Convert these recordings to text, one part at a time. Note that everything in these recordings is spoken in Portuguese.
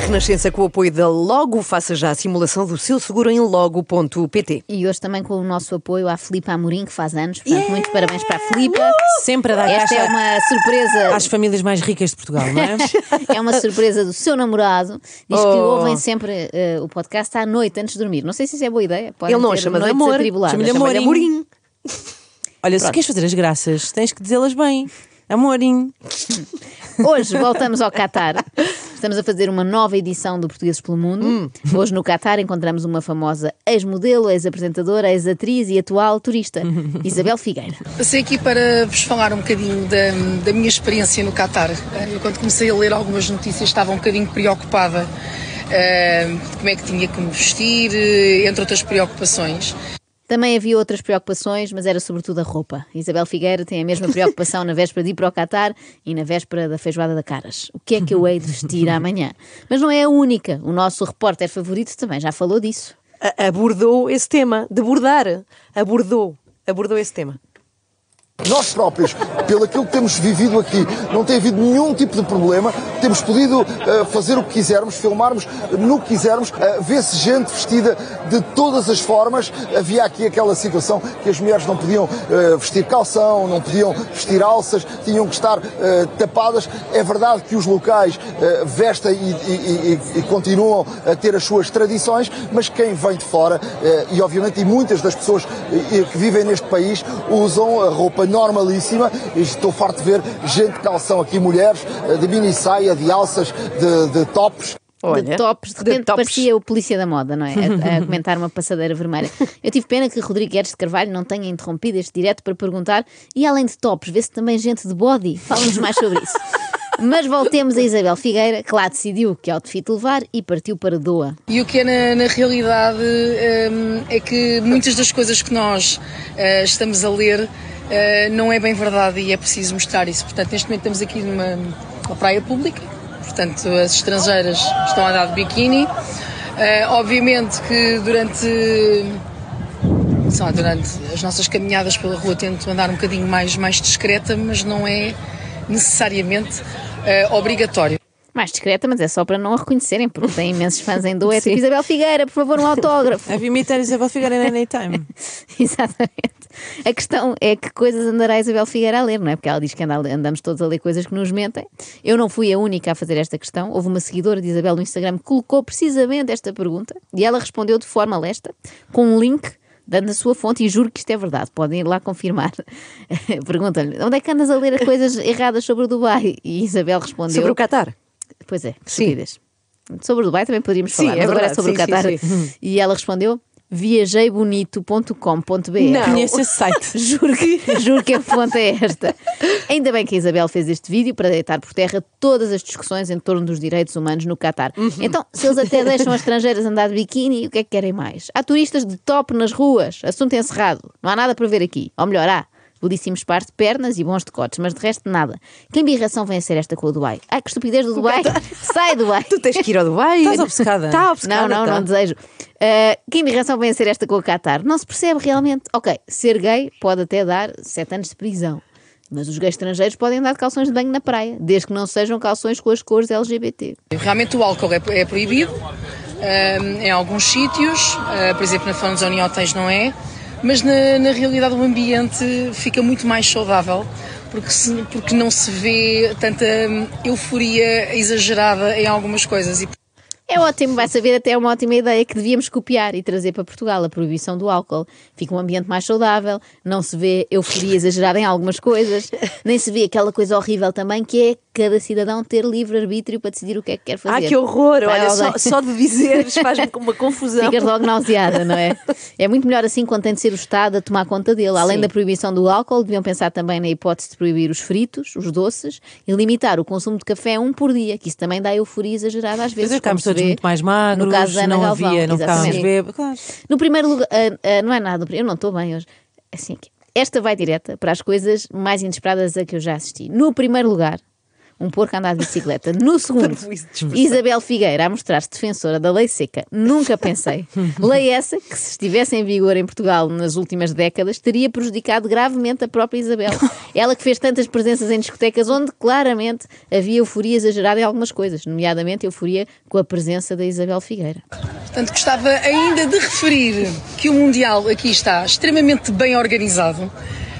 Renascença, com o apoio da Logo, faça já a simulação do seu seguro em logo.pt. E hoje também com o nosso apoio à Filipa Amorim, que faz anos. Portanto, muitos parabéns para a Filipa. Sempre a dar Esta caixa é uma surpresa. às famílias mais ricas de Portugal, não é? É uma surpresa do seu namorado. Diz que Oh. ouvem sempre eh, o podcast à noite antes de dormir. Não sei se isso é boa ideia. Podem Ele não chama de amor, chama-lhe Amorim. Amorim. Olha, se queres fazer as graças, tens que dizê-las bem. Amorim. Hoje voltamos ao Qatar. Estamos a fazer uma nova edição do Portugueses pelo Mundo. Hum. Hoje no Qatar encontramos uma famosa ex-modelo, ex-apresentadora, ex-atriz e atual turista, Isabel Figueira. Passei aqui para vos falar um bocadinho da, da minha experiência no Qatar. Eh, Eu, quando comecei a ler algumas notícias, estava um bocadinho preocupada de como é que tinha que me vestir, eh, entre outras preocupações. Também havia outras preocupações, mas era sobretudo a roupa. Isabel Figueira tem a mesma preocupação na véspera de ir para o Qatar e na véspera da feijoada da Caras. O que é que eu hei de vestir amanhã? Mas não é a única. O nosso repórter favorito também já falou disso. A- Abordou esse tema, de bordar. Abordou. Abordou esse tema. Nós próprios, pelo aquilo que temos vivido aqui, não tem havido nenhum tipo de problema. Temos podido eh, fazer o que quisermos, filmarmos no que quisermos. Uh, Vê-se gente vestida de todas as formas. Havia aqui aquela situação que as mulheres não podiam eh, vestir calção, não podiam vestir alças, tinham que estar tapadas. É verdade que os locais vestem e, e- e- continuam a ter as suas tradições, mas quem vem de fora, e obviamente e muitas das pessoas que vivem neste país, usam a roupa normalíssima. E estou farto de ver gente de calção aqui, mulheres eh, de mini saia, de alças, de, de tops. de tops, de de repente tops. parecia o polícia da moda, não é? A, a comentar uma passadeira vermelha. Eu tive pena que Rodrigo Guedes de Carvalho não tenha interrompido este direto para perguntar, e além de tops, vê-se também gente de body? Fala-nos mais sobre isso. Mas voltemos a Isabel Figueira, que lá decidiu que outfit levar e partiu para Doa. E o que é na, na realidade hum, é que muitas das coisas que nós eh, estamos a ler eh, não é bem verdade e é preciso mostrar isso. Portanto, neste momento estamos aqui numa, numa praia pública, portanto, as estrangeiras estão a dar de biquíni. Eh, obviamente que durante lá, durante as nossas caminhadas pela rua tento andar um bocadinho mais, mais discreta, mas não é necessariamente eh, obrigatório. Mais discreta, mas é só para não a reconhecerem, porque tem imensos fãs em tipo, Isabel Figueira, por favor, um autógrafo. Have you met Isabel Figueiredo anytime? Exatamente. A questão é que coisas andará a Isabel Figueira a ler, não é? Porque ela diz que anda- andamos todos a ler coisas que nos mentem. Eu não fui a única a fazer esta questão. Houve uma seguidora de Isabel no Instagram que colocou precisamente esta pergunta e ela respondeu de forma lesta, com um link. Dando a sua fonte, e juro que isto é verdade, podem ir lá confirmar. Perguntam-lhe onde é que andas a ler as coisas erradas sobre o Dubai? E Isabel respondeu: Sobre o Qatar. Pois é, Sim. estupidez. Sobre o Dubai também poderíamos Sim, falar, é mas agora é sobre sim, o Qatar. sim, sim. E ela respondeu: viajeibonito.com.br. Não. Conheço esse site. Juro que, juro que a fonte é esta. Ainda bem que a Isabel fez este vídeo para deitar por terra todas as discussões em torno dos direitos humanos no Qatar. Uhum. Então, se eles até deixam as estrangeiras andar de biquíni, o que é que querem mais? Há turistas de top nas ruas, assunto encerrado. Não há nada para ver aqui. Ou melhor, há. Belíssimos pares de pernas e bons decotes, mas de resto nada. Que embirração vem a ser esta com o Dubai? Ai, que estupidez do Dubai! Sai, Dubai! Tu tens que ir ao Dubai. Estás obcecada? Está obcecada. Não, não, tá. não desejo. Uh, que embirração vem a ser esta com o Qatar? Não se percebe realmente. Ok, ser gay pode até dar sete anos de prisão. Mas os gays estrangeiros podem andar de calções de banho na praia, desde que não sejam calções com as cores LGBT. Realmente o álcool é, é proibido hum, em alguns sítios, ah, por exemplo na Fun Zone e hotéis não é, mas na, na realidade o ambiente fica muito mais saudável porque, se- porque não se vê tanta hum, euforia exagerada em algumas coisas. E, É ótimo, vai saber até uma ótima ideia que devíamos copiar e trazer para Portugal a proibição do álcool. Fica um ambiente mais saudável, não se vê euforia exagerada em algumas coisas, nem se vê aquela coisa horrível também que é cada cidadão ter livre-arbítrio para decidir o que é que quer fazer. Ah, que horror! Vai Olha, só, só de dizeres faz-me uma confusão. Ficas logo nauseada, não é? É muito melhor assim quando tem de ser o Estado a tomar conta dele. Além Sim. da proibição do álcool, deviam pensar também na hipótese de proibir os fritos, os doces e limitar o consumo de café um por dia, que isso também dá euforia exagerada às vezes. Ficámos como se todos muito mais magros, no caso da Ana não Galvão, havia, não ficávamos bêbados. Claro. No primeiro lugar, ah, ah, não é nada, eu não estou bem hoje. Assim que esta vai direta para as coisas mais inesperadas a que eu já assisti. No primeiro lugar, um porco a andar de bicicleta. No segundo. Isabel Figueira a mostrar-se defensora da lei seca. Nunca pensei. Lei essa que, se estivesse em vigor em Portugal nas últimas décadas, teria prejudicado gravemente a própria Isabel. Ela que fez tantas presenças em discotecas onde claramente havia euforia exagerada em algumas coisas, nomeadamente euforia com a presença da Isabel Figueira. Portanto, gostava ainda de referir que o Mundial aqui está extremamente bem organizado.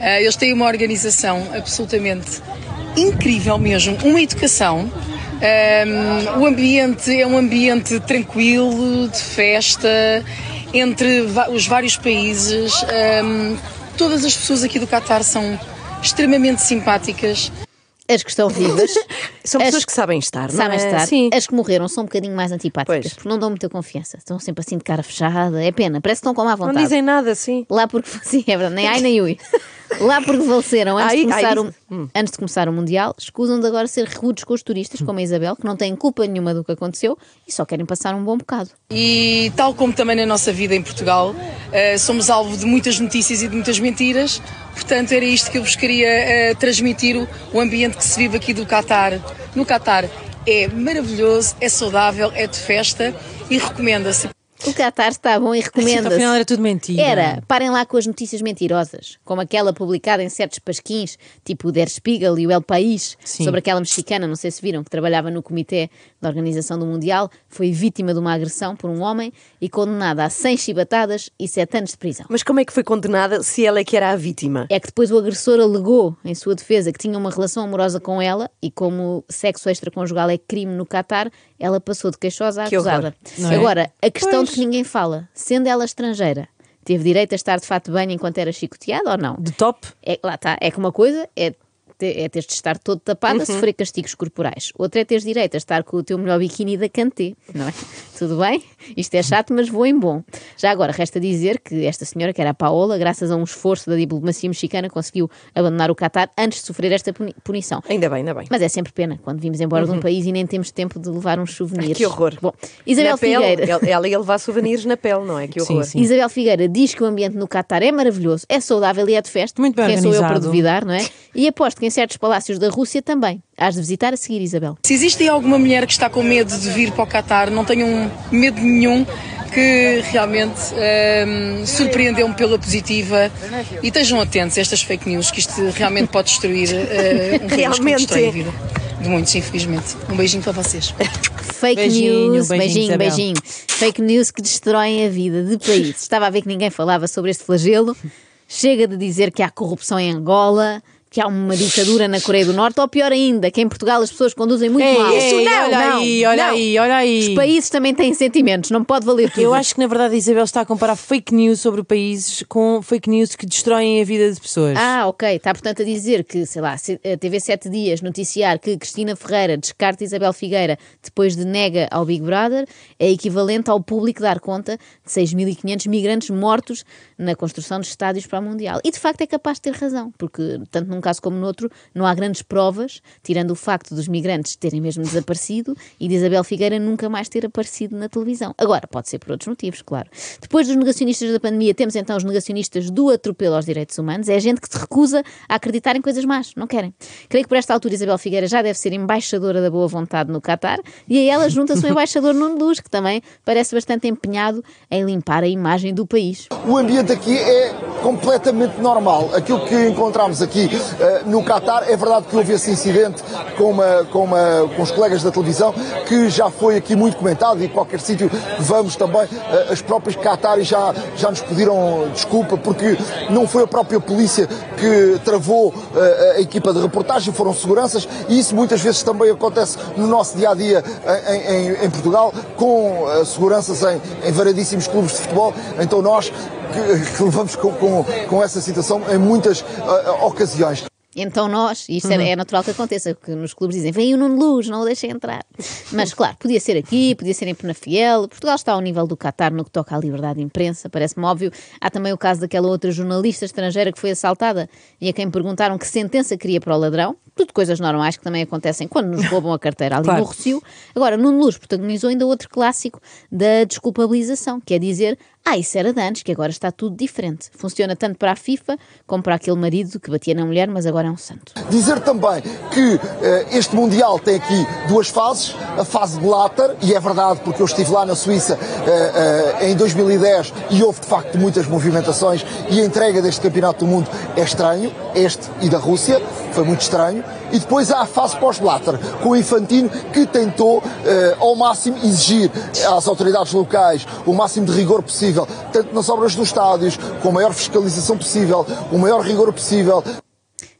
Ah, eles têm uma organização absolutamente incrível mesmo, uma educação. Ah, o ambiente é um ambiente tranquilo, de festa, entre os vários países. Ah, todas as pessoas aqui do Qatar são extremamente simpáticas. As que estão vivas. São as- pessoas que sabem estar, não Sabem é? estar. Sim. As que morreram são um bocadinho mais antipáticas, Pois. porque não dão muita confiança. Estão sempre assim de cara fechada. É pena, parece que estão com má Não vontade. dizem nada, sim. Lá porque. Sim, é verdade, nem ai nem ui. Lá porque faleceram antes, Ai, de começar ai, o, antes de começar o Mundial, escusam de agora ser rudes com os turistas, como a Isabel, que não têm culpa nenhuma do que aconteceu e só querem passar um bom bocado. E tal como também na nossa vida em Portugal, eh, somos alvo de muitas notícias e de muitas mentiras. Portanto, era isto que eu vos queria eh, transmitir, o, o ambiente que se vive aqui do Qatar. No Qatar é maravilhoso, é saudável, é de festa e recomenda-se. O Qatar está bom e Afinal recomenda-se. era tudo mentira. Era, parem lá com as notícias mentirosas, como aquela publicada em certos pasquins, tipo o Der Spiegel e o El País, Sim. sobre aquela mexicana, não sei se viram, que trabalhava no comitê da organização do Mundial, foi vítima de uma agressão por um homem e condenada a 100 chibatadas e 7 anos de prisão. Mas como é que foi condenada se ela é que era a vítima? É que depois o agressor alegou, em sua defesa, que tinha uma relação amorosa com ela e como sexo extraconjugal é crime no Qatar, ela passou de queixosa a acusada. é? Agora, a questão Pois. de que ninguém fala, sendo ela estrangeira, teve direito a estar de fato banho enquanto era chicoteada ou não? De top? É, lá está, é que uma coisa é, te- é teres de estar todo tapada Uhum. a sofrer castigos corporais. Outra é teres direito a estar com o teu melhor biquíni da Canté, não é? Tudo bem? Isto é chato, mas vou em bom. Já agora, resta dizer que esta senhora, que era a Paola, graças a um esforço da diplomacia mexicana, conseguiu abandonar o Qatar antes de sofrer esta puni- punição. Ainda bem, ainda bem. Mas é sempre pena quando vimos embora de um país e nem temos tempo de levar uns souvenirs. Uhum. Que horror. Bom, Isabel na Figueira. ela- ela ia levar souvenirs na pele, não é? Que Sim, horror. sim. Isabel Figueira diz que o ambiente no Qatar é maravilhoso, é saudável e é de festa. Muito bem Quem sou eu para organizado. duvidar, não é? E aposto que em certos palácios da Rússia também. Hás de visitar a seguir, Isabel. Se existe aí alguma mulher que está com medo de vir para o Qatar, não tenham medo nenhum, que realmente ehm, surpreendeu-me pela positiva e estejam atentos a estas fake news, que isto realmente pode destruir eh, um Realmente. destrói a vida de muitos, infelizmente. Um beijinho para vocês. Fake Beijinho, news, beijinho, beijinho, beijinho. Fake news que destroem a vida de países. Estava a ver que ninguém falava sobre este flagelo. Chega de dizer que há corrupção em Angola, que há uma ditadura na Coreia do Norte, ou pior ainda, que em Portugal as pessoas conduzem muito Ei, mal. ei, não, olha não, aí, olha não. aí, olha aí. Os países também têm sentimentos, não pode valer tudo. Eu acho que na verdade a Isabel está a comparar fake news sobre países com fake news que destroem a vida de pessoas. Ah, ok. Está, portanto, a dizer que, sei lá, a TV 7 Dias noticiar que Cristina Ferreira descarta Isabel Figueira depois de nega ao Big Brother é equivalente ao público dar conta de 6.500 migrantes mortos na construção de estádios para o Mundial. E, de facto, é capaz de ter razão, porque, tanto num caso como no outro, não há grandes provas, tirando o facto dos migrantes terem mesmo desaparecido e de Isabel Figueira nunca mais ter aparecido na televisão. Agora, pode ser por outros motivos, claro. Depois dos negacionistas da pandemia, temos então os negacionistas do atropelo aos direitos humanos. É gente que se recusa a acreditar em coisas más, não querem. Creio que por esta altura Isabel Figueira já deve ser embaixadora da boa vontade no Qatar e a ela junta-se o embaixador Nuno Luz, que também parece bastante empenhado em limpar a imagem do país. O ambiente aqui é completamente normal. Aquilo que encontramos aqui no Qatar. É verdade que houve esse incidente com, uma, com, uma, com os colegas da televisão, que já foi aqui muito comentado e qualquer sítio vamos também, eh, as próprias Qataris já, já nos pediram desculpa porque não foi a própria polícia que travou eh, a equipa de reportagem, foram seguranças e isso muitas vezes também acontece no nosso dia a dia em, em- em Portugal, com eh, seguranças em, em variedíssimos clubes de futebol. Então nós que, que levamos com, com, com essa situação em muitas eh, ocasiões. Então nós, e isto é, é natural que aconteça, porque nos clubes dizem vem o Nuno Luz, não o deixem entrar. Mas claro, podia ser aqui, podia ser em Penafiel. Portugal está ao nível do Qatar no que toca à liberdade de imprensa, parece-me óbvio. Há também o caso daquela outra jornalista estrangeira que foi assaltada e a quem perguntaram que sentença queria para o ladrão. Tudo coisas normais que também acontecem quando nos roubam a carteira ali Claro. no Rocio. Agora, Nuno Luz protagonizou ainda outro clássico da desculpabilização, que é dizer ah, isso era de antes, que agora está tudo diferente. Funciona tanto para a FIFA como para aquele marido que batia na mulher, mas agora é um santo. Dizer também que eh, este Mundial tem aqui duas fases, a fase Blatter, e é verdade porque eu estive lá na Suíça eh, eh, em 2010 e houve de facto muitas movimentações e a entrega deste Campeonato do Mundo é estranho, este e da Rússia, foi muito estranho. E depois há a fase pós-Blatter, com o Infantino que tentou eh, ao máximo exigir às autoridades locais o máximo de rigor possível, tanto nas obras dos estádios, com a maior fiscalização possível, o maior rigor possível,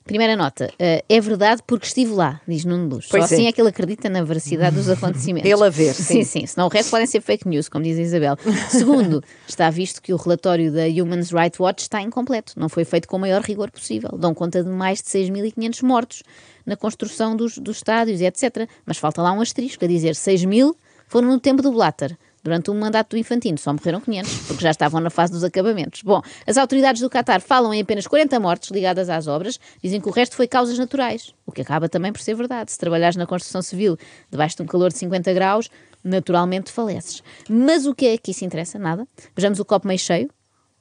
Primeira nota, eh, é verdade porque estive lá, diz Nuno Luz. Pois Só assim é. é que ele acredita na veracidade dos acontecimentos. Ele a ver, Sim, sim. sim. Senão o resto podem ser fake news, como diz a Isabel. Segundo, está visto que o relatório da Human Rights Watch está incompleto. Não foi feito com o maior rigor possível. Dão conta de mais de 6.500 mortos na construção dos, dos estádios e etc. Mas falta lá um asterisco a dizer 6 mil foram no tempo do Blatter. Durante o mandato do Infantino só morreram 500, porque já estavam na fase dos acabamentos. Bom, as autoridades do Qatar falam em apenas 40 mortes ligadas às obras, dizem que o resto foi causas naturais, o que acaba também por ser verdade. Se trabalhares na construção civil debaixo de um calor de 50 graus, naturalmente faleces. Mas o que é que isso interessa? Nada. Vejamos o copo meio cheio.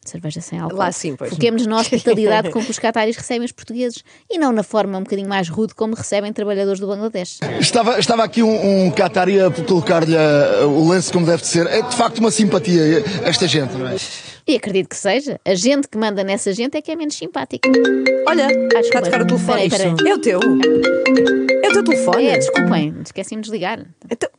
Cerveja sem álcool. Lá sim, pois. Foquemos na hospitalidade com que os cataris recebem os portugueses e não na forma um bocadinho mais rude como recebem trabalhadores do Bangladesh. Estava, estava aqui um, um Qatari a colocar-lhe uh, o lance como deve de ser. É de facto uma simpatia esta gente, não é? E acredito que seja. A gente que manda nessa gente é que é menos simpática. Olha, Ah, está a tocar o telefone. Peraí, peraí. É o teu. É o teu telefone. É, desculpem, esqueci-me de desligar. Então,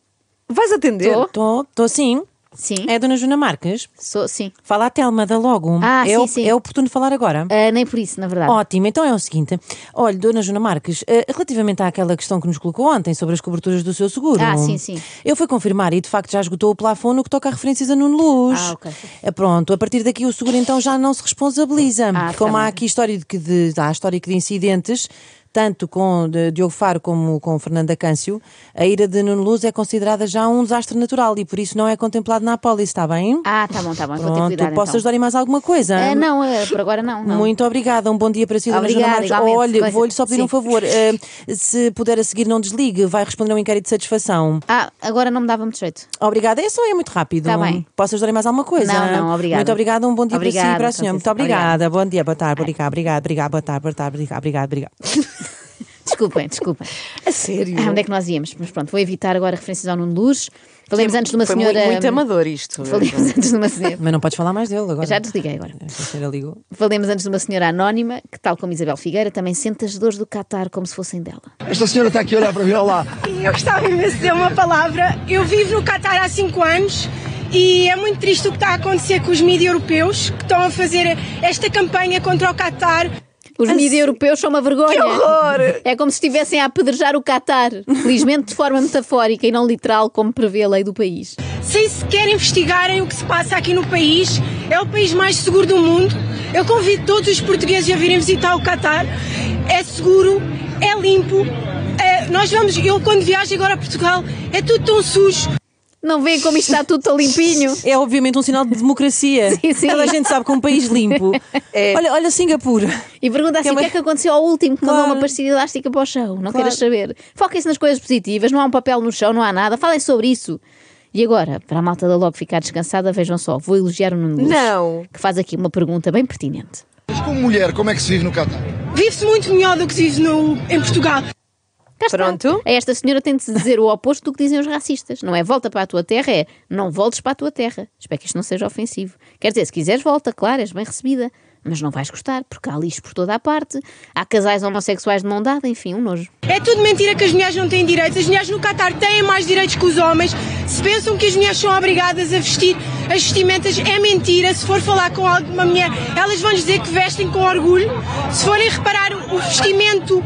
vais atender? Estou, estou sim. Sim, É a Dona Juna Marques. sou, sim. Fala a Telma da Logo. Ah, é, sim, sim. é oportuno falar agora? Ah, nem por isso, na verdade. Ótimo, então é o seguinte. Olha, Dona Juna Marques, eh, relativamente àquela questão que nos colocou ontem sobre as coberturas do seu seguro. Ah, sim, sim. Eu fui confirmar e de facto já esgotou o plafond no que toca a referências a Nuno Luz. Ah, ok. É pronto, a partir daqui o seguro então já não se responsabiliza. Ah, tá Como há bem. aqui história de, que de, há histórico de incidentes. Tanto com Diogo Faro como com Fernanda Câncio, a ira de Nuno Luz é considerada já um desastre natural e por isso não é contemplado na apólice, está bem? Ah, tá bom, tá bom. Vou ter Pronto, cuidado. posso então. ajudar em mais alguma coisa? Ah, não, ah, por agora não. não. Muito obrigada, um bom dia para si, Dona Obrigada, Joana Marques. igualmente. Olha, vou-lhe só pedir Sim. um favor. eh, se puder a seguir, não desligue, vai responder um inquérito de satisfação. Ah, agora não me dava muito jeito. Obrigada, é só é muito rápido. Tá bem. Posso ajudar em mais alguma coisa? Não, não, obrigada. Muito obrigada, um bom dia para si e Obrigada, para a senhora. Muito licença. obrigada. Bom dia, boa tarde, obrigada, obrigada, obrigada, boa tarde, boa tarde, obrigada, obrigada, obrigada. Desculpem, desculpem. A sério? Ah, onde é que nós íamos? Mas pronto, vou evitar agora referências ao Nuno Luz. Falemos antes de uma Foi senhora. muito, muito amador isto. Falemos antes de uma senhora. Mas não podes falar mais dele agora. Já desliguei agora. Ligou. Falemos antes de uma senhora anónima que, tal como Isabel Figueira, também sente as dores do Qatar como se fossem dela. Esta senhora está aqui a olhar para mim, olá. Eu gostava imenso de dizer uma palavra. Eu vivo no Qatar há 5 anos e é muito triste o que está a acontecer com os mídias europeus que estão a fazer esta campanha contra o Qatar. Os mídias europeus são uma vergonha. Que horror! É como se estivessem a apedrejar o Qatar. Felizmente de forma metafórica e não literal, como prevê a lei do país. Sem sequer investigarem o que se passa aqui no país. É o país mais seguro do mundo. Eu convido todos os portugueses a virem visitar o Qatar. É seguro, é limpo. É, nós vamos, eu quando viajo agora a Portugal, é tudo tão sujo. Não veem como isto está tudo tão limpinho? É obviamente um sinal de democracia. Sim, sim. Toda a gente sabe que um país limpo. É. Olha, olha Singapura. E pergunta assim: é o que é que aconteceu ao último que mandou Claro. uma pastilha elástica para o chão? Não Claro. queiras saber. Foquem-se nas coisas positivas, não há um papel no chão, não há nada. Falem sobre isso. E agora, para a malta da Logo ficar descansada, vejam só, vou elogiar o Nuno Luz, Não. que faz aqui uma pergunta bem pertinente. Mas como mulher, como é que se vive no Qatar? Vive-se muito melhor do que se vive no, em Portugal. Cá está. Pronto. A esta senhora tem de se dizer o oposto do que dizem os racistas. Não é volta para a tua terra, é não voltes para a tua terra. Espero que isto não seja ofensivo. Quer dizer, se quiseres, volta, claro, és bem recebida. Mas não vais gostar, porque há lixo por toda a parte, há casais homossexuais de mão dada, enfim, um nojo. É tudo mentira que as mulheres não têm direitos. As mulheres no Qatar têm mais direitos que os homens. Se pensam que as mulheres são obrigadas a vestir as vestimentas, é mentira. Se for falar com alguma mulher, elas vão dizer que vestem com orgulho. Se forem reparar o vestimento,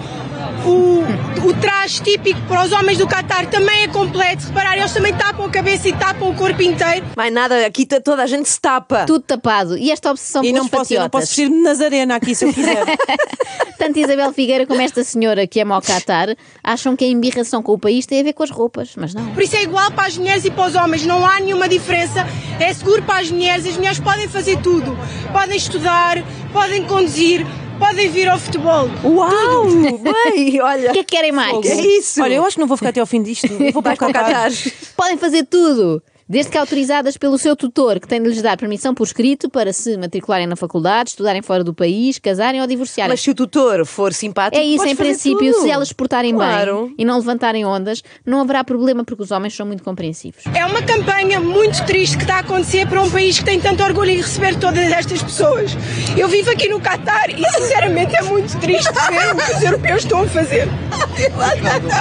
o, o traje típico para os homens do Qatar também é completo. Reparar, eles também tapam a cabeça e tapam o corpo inteiro. Mais nada, aqui tá- toda a gente se tapa. Tudo tapado. E esta obsessão E pelos não posso, eu não posso vestir-me de Nazarena aqui se eu quiser. Tanto Isabel Figueira como esta senhora que ama ao Qatar acham que a embirração com o país tem a ver com as roupas, mas não. Por isso é igual para as mulheres e para os homens, não há nenhuma diferença. É seguro para as mulheres, as mulheres podem fazer tudo. Podem estudar, podem conduzir, podem vir ao futebol. Uau! Bem, olha. O que é que querem mais? É isso. Olha, eu acho que não vou ficar até ao fim disto. Eu vou para o. Qatar. Podem fazer tudo. Desde que autorizadas pelo seu tutor, que tem de lhes dar permissão por escrito para se matricularem na faculdade, estudarem fora do país, casarem ou divorciarem. Mas se o tutor for simpático, É isso, podes em princípio, tudo. se elas portarem Claro. bem e não levantarem ondas, não haverá problema porque os homens são muito compreensivos. É uma campanha muito triste que está a acontecer para um país que tem tanto orgulho em receber todas estas pessoas. Eu vivo aqui no Qatar e sinceramente é muito triste ver o que os europeus estão a fazer.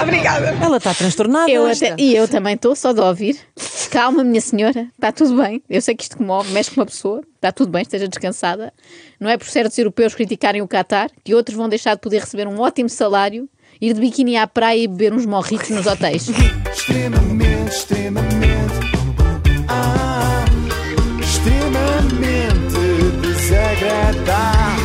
Obrigada. Ela está transtornada. Eu até- e eu também estou só de ouvir. Calma, minha senhora, está tudo bem. Eu sei que isto comove, mexe com uma pessoa, está tudo bem, esteja descansada. Não é por certos europeus criticarem o Qatar que outros vão deixar de poder receber um ótimo salário, ir de biquíni à praia e beber uns morritos nos hotéis. Extremamente, extremamente. Ah, extremamente desagradável.